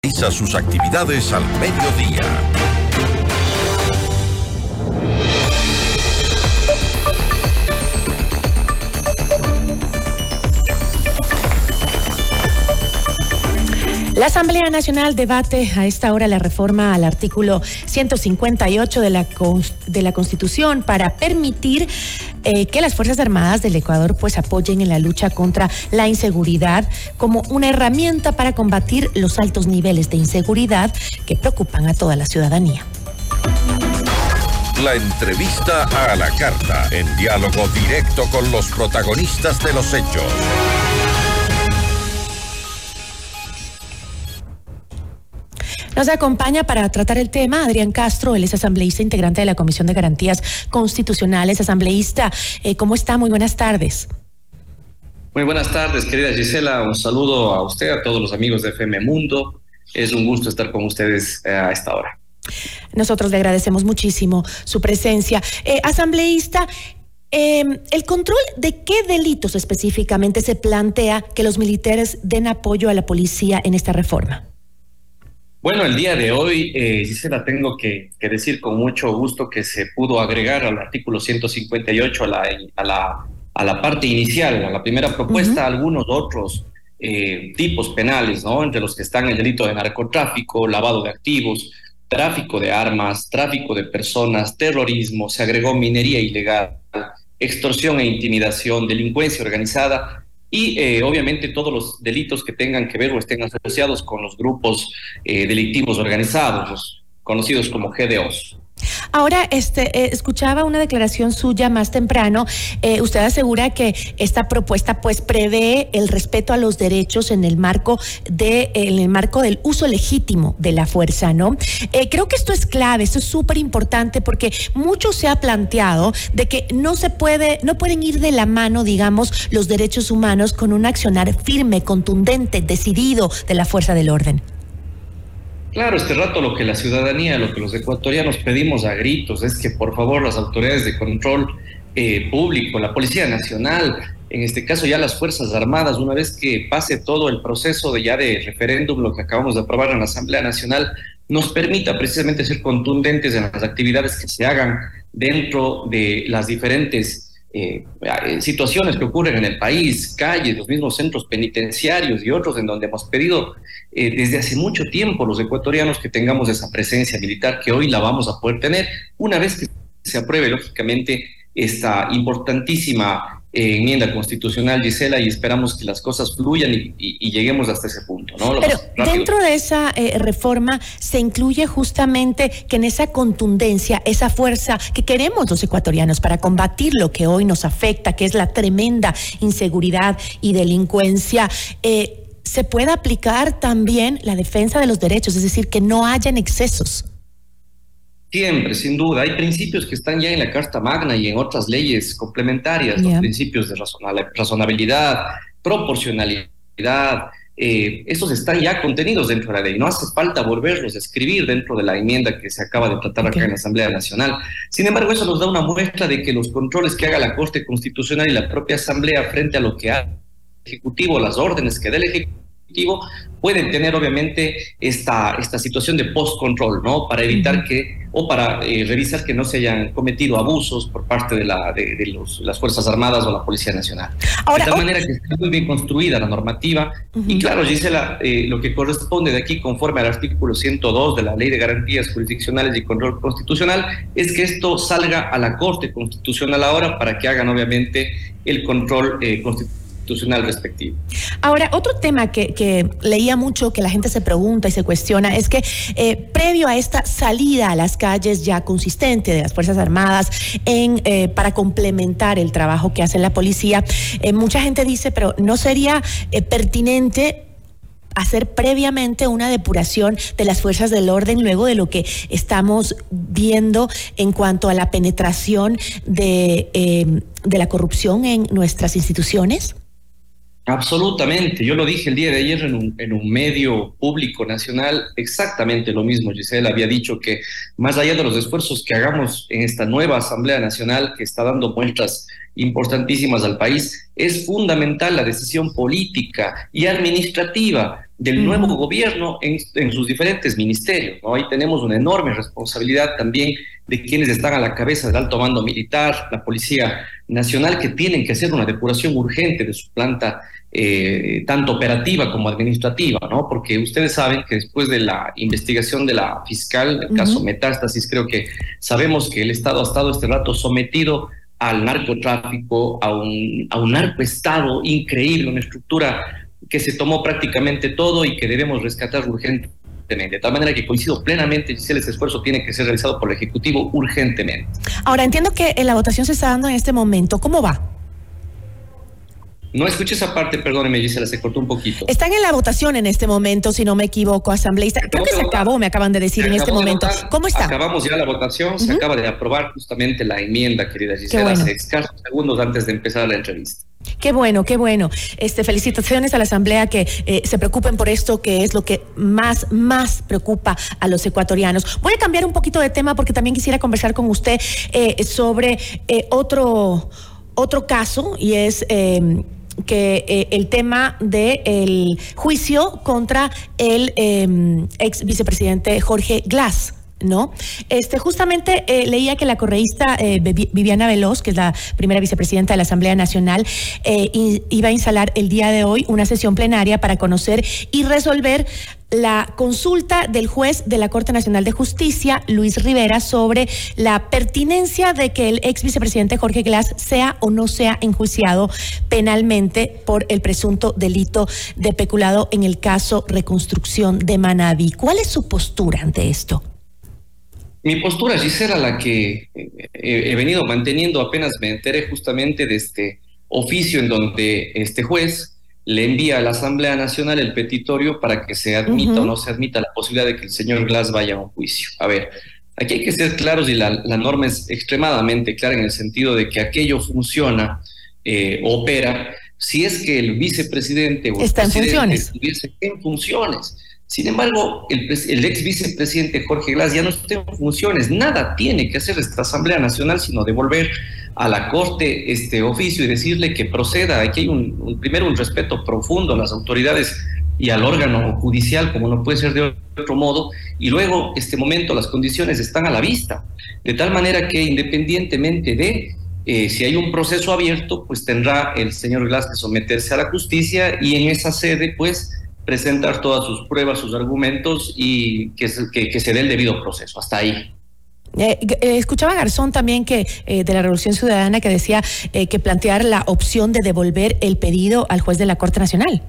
Realiza sus actividades al mediodía. La Asamblea Nacional debate a esta hora la reforma al artículo 158 de la, de la Constitución para permitir eh, que las Fuerzas Armadas del Ecuador pues apoyen en la lucha contra la inseguridad como una herramienta para combatir los altos niveles de inseguridad que preocupan a toda la ciudadanía. La entrevista a la carta, en diálogo directo con los protagonistas de los hechos. Nos acompaña para tratar el tema Adrián Castro, él es asambleísta integrante de la Comisión de Garantías Constitucionales. Asambleísta, eh, ¿cómo está? Muy buenas tardes. Muy buenas tardes, querida Gisela. Un saludo a usted, a todos los amigos de FM Mundo. Es un gusto estar con ustedes eh, a esta hora. Nosotros le agradecemos muchísimo su presencia. Eh, asambleísta, em, ¿El control de qué delitos específicamente se plantea que los militares den apoyo a la policía en esta reforma? Bueno, el día de hoy eh, sí se la tengo que, decir con mucho gusto que se pudo agregar al artículo 158 a la, a la, a la parte inicial, a la primera propuesta, algunos otros eh, tipos penales, ¿no? Entre los que están el delito de narcotráfico, lavado de activos, tráfico de armas, tráfico de personas, terrorismo, se agregó minería ilegal, extorsión e intimidación, delincuencia organizada y eh, obviamente todos los delitos que tengan que ver o estén asociados con los grupos eh, delictivos organizados, los conocidos como GDOs. Ahora, este, eh, escuchaba una declaración suya más temprano. Eh, usted asegura que esta propuesta, pues, prevé el respeto a los derechos en el marco de, en el marco del uso legítimo de la fuerza, ¿no? Eh, creo que esto es clave, esto es súper importante porque mucho se ha planteado de que no se puede, no pueden ir de la mano, digamos, los derechos humanos con un accionar firme, contundente, decidido de la fuerza del orden. Claro, este rato lo que la ciudadanía, lo que los ecuatorianos pedimos a gritos es que por favor las autoridades de control eh, público, la Policía Nacional, en este caso ya las Fuerzas Armadas, una vez que pase todo el proceso de ya de referéndum, lo que acabamos de aprobar en la Asamblea Nacional, nos permita precisamente ser contundentes en las actividades que se hagan dentro de las diferentes eh, situaciones que ocurren en el país, calles, los mismos centros penitenciarios y otros en donde hemos pedido eh, desde hace mucho tiempo los ecuatorianos que tengamos esa presencia militar que hoy la vamos a poder tener. Una vez que se apruebe lógicamente esta importantísima enmienda constitucional, Gisela, y esperamos que las cosas fluyan y, lleguemos hasta ese punto. ¿no? Pero dentro de esa eh, reforma se incluye justamente que en esa contundencia, esa fuerza que queremos los ecuatorianos para combatir lo que hoy nos afecta, que es la tremenda inseguridad y delincuencia, eh, se pueda aplicar también la defensa de los derechos, es decir, que no hayan excesos. Siempre, sin duda. Hay principios que están ya en la Carta Magna y en otras leyes complementarias, los principios de razonabilidad, proporcionalidad, eh, esos están ya contenidos dentro de la ley. No hace falta volverlos a escribir dentro de la enmienda que se acaba de tratar acá en la Asamblea Nacional. Sin embargo, eso nos da una muestra de que los controles que haga la Corte Constitucional y la propia Asamblea frente a lo que haga el Ejecutivo, las órdenes que dé el Ejecutivo, pueden tener obviamente esta, esta situación de post-control, ¿no? Para evitar que, o para eh, revisar que no se hayan cometido abusos por parte de, la, de, los, las Fuerzas Armadas o la Policía Nacional. de tal manera que está muy bien construida la normativa. Y claro, Gisela, eh, lo que corresponde de aquí, conforme al artículo 102 de la Ley de Garantías Jurisdiccionales y Control Constitucional, es que esto salga a la Corte Constitucional ahora para que hagan obviamente el control eh, constitucional respectivo. Ahora, otro tema que, leía mucho, que la gente se pregunta y se cuestiona, es que eh, previo a esta salida a las calles ya consistente de las Fuerzas Armadas en, eh, para complementar el trabajo que hace la policía, eh, mucha gente dice, pero ¿no sería pertinente hacer previamente una depuración de las fuerzas del orden luego de lo que estamos viendo en cuanto a la penetración de, de la corrupción en nuestras instituciones? Absolutamente, yo lo dije el día de ayer en un, en un, medio público nacional, exactamente lo mismo. Giselle había dicho que más allá de los esfuerzos que hagamos en esta nueva Asamblea Nacional que está dando muestras importantísimas al país, es fundamental la decisión política y administrativa del nuevo gobierno en, en, sus diferentes ministerios. ¿no? Ahí tenemos una enorme responsabilidad también de quienes están a la cabeza del alto mando militar, la Policía Nacional, que tienen que hacer una depuración urgente de su planta, eh, tanto operativa como administrativa, ¿no? Porque ustedes saben que después de la investigación de la fiscal, el caso Metástasis, creo que sabemos que el Estado ha estado este rato sometido al narcotráfico, a un, a un narcoestado increíble, una estructura que se tomó prácticamente todo y que debemos rescatar urgentemente. De tal manera que coincido plenamente, Giselle, ese esfuerzo tiene que ser realizado por el Ejecutivo urgentemente. Ahora, entiendo que la votación se está dando en este momento. ¿Cómo va? No escuché esa parte, perdóneme, Gisela, se cortó un poquito. Están en la votación en este momento, si no me equivoco, asambleísta. Creo que se acabó, me acaban de decir en este momento. ¿Cómo está? Acabamos ya la votación, se acaba de aprobar justamente la enmienda, querida Gisela, hace escasos segundos antes de empezar la entrevista. Qué bueno, qué bueno. Este, felicitaciones a la Asamblea que eh, se preocupen por esto, que es lo que más, más preocupa a los ecuatorianos. Voy a cambiar un poquito de tema porque también quisiera conversar con usted eh, sobre eh, otro, otro caso y es que eh, el tema del juicio contra el em, ex vicepresidente Jorge Glass. ¿No? Este, justamente eh, leía que la correísta eh, Viviana Veloz, que es la primera vicepresidenta de la Asamblea Nacional, iba a instalar el día de hoy una sesión plenaria para conocer y resolver la consulta del juez de la Corte Nacional de Justicia, Luis Rivera, sobre la pertinencia de que el ex vicepresidente Jorge Glass sea o no sea enjuiciado penalmente por el presunto delito de peculado en el caso Reconstrucción de Manaví. ¿Cuál es su postura ante esto? Mi postura, Gisela, la que he venido manteniendo apenas me enteré justamente de este oficio en donde este juez le envía a la Asamblea Nacional el petitorio para que se admita o no se admita la posibilidad de que el señor Glass vaya a un juicio. A ver, aquí hay que ser claros y la, norma es extremadamente clara en el sentido de que aquello funciona, eh, opera, si es que el vicepresidente o el presidente en funciones. estuviese en funciones. Sin embargo, el, el, ex vicepresidente Jorge Glass ya no está en funciones. Nada tiene que hacer esta Asamblea Nacional sino devolver a la Corte este oficio y decirle que proceda. Aquí hay un, primero un respeto profundo a las autoridades y al órgano judicial, como no puede ser de otro modo, y luego, este momento, las condiciones están a la vista, de tal manera que independientemente de eh, si hay un proceso abierto, pues tendrá el señor Glass que someterse a la justicia y en esa sede, pues, presentar todas sus pruebas, sus argumentos y que, que, que se dé el debido proceso. Hasta ahí. Eh, eh, escuchaba Garzón también que eh, de la Revolución Ciudadana que decía que plantear la opción de devolver el pedido al juez de la Corte Nacional.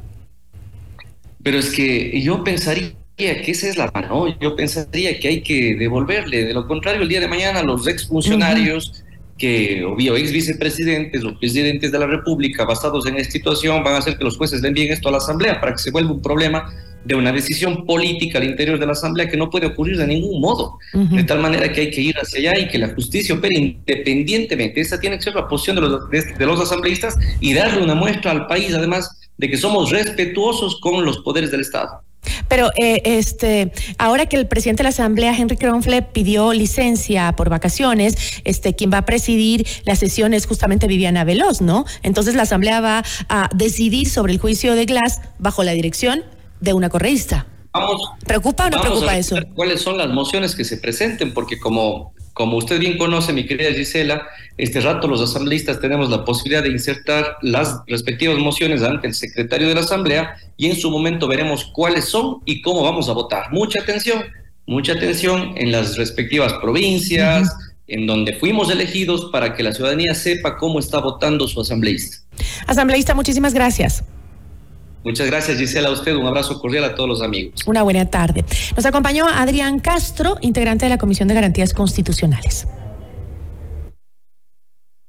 Pero es que yo pensaría que esa es la mano, yo pensaría que hay que devolverle, de lo contrario el día de mañana los exfuncionarios que o ex vicepresidentes o presidentes de la República basados en esta situación van a hacer que los jueces le envíen esto a la Asamblea para que se vuelva un problema de una decisión política al interior de la Asamblea que no puede ocurrir de ningún modo. De tal manera que hay que ir hacia allá y que la justicia opere independientemente. Esa tiene que ser la posición de los, de, los asambleístas y darle una muestra al país, además, de que somos respetuosos con los poderes del Estado. Pero eh, este, ahora que el presidente de la Asamblea, Henry Kronfle, pidió licencia por vacaciones, este, quien va a presidir la sesión es justamente Viviana Veloz, ¿no? Entonces la Asamblea va a decidir sobre el juicio de Glass bajo la dirección de una correísta. Vamos, ¿Preocupa o no preocupa eso? ¿Cuáles son las mociones que se presenten? Porque como, como usted bien conoce, mi querida Gisela, este rato los asambleístas tenemos la posibilidad de insertar las respectivas mociones ante el secretario de la Asamblea y en su momento veremos cuáles son y cómo vamos a votar. Mucha atención, mucha atención en las respectivas provincias, en donde fuimos elegidos para que la ciudadanía sepa cómo está votando su asambleísta. Asambleísta, muchísimas gracias. Muchas gracias, Gisela, a usted. Un abrazo cordial a todos los amigos. Una buena tarde. Nos acompañó Adrián Castro, integrante de la Comisión de Garantías Constitucionales.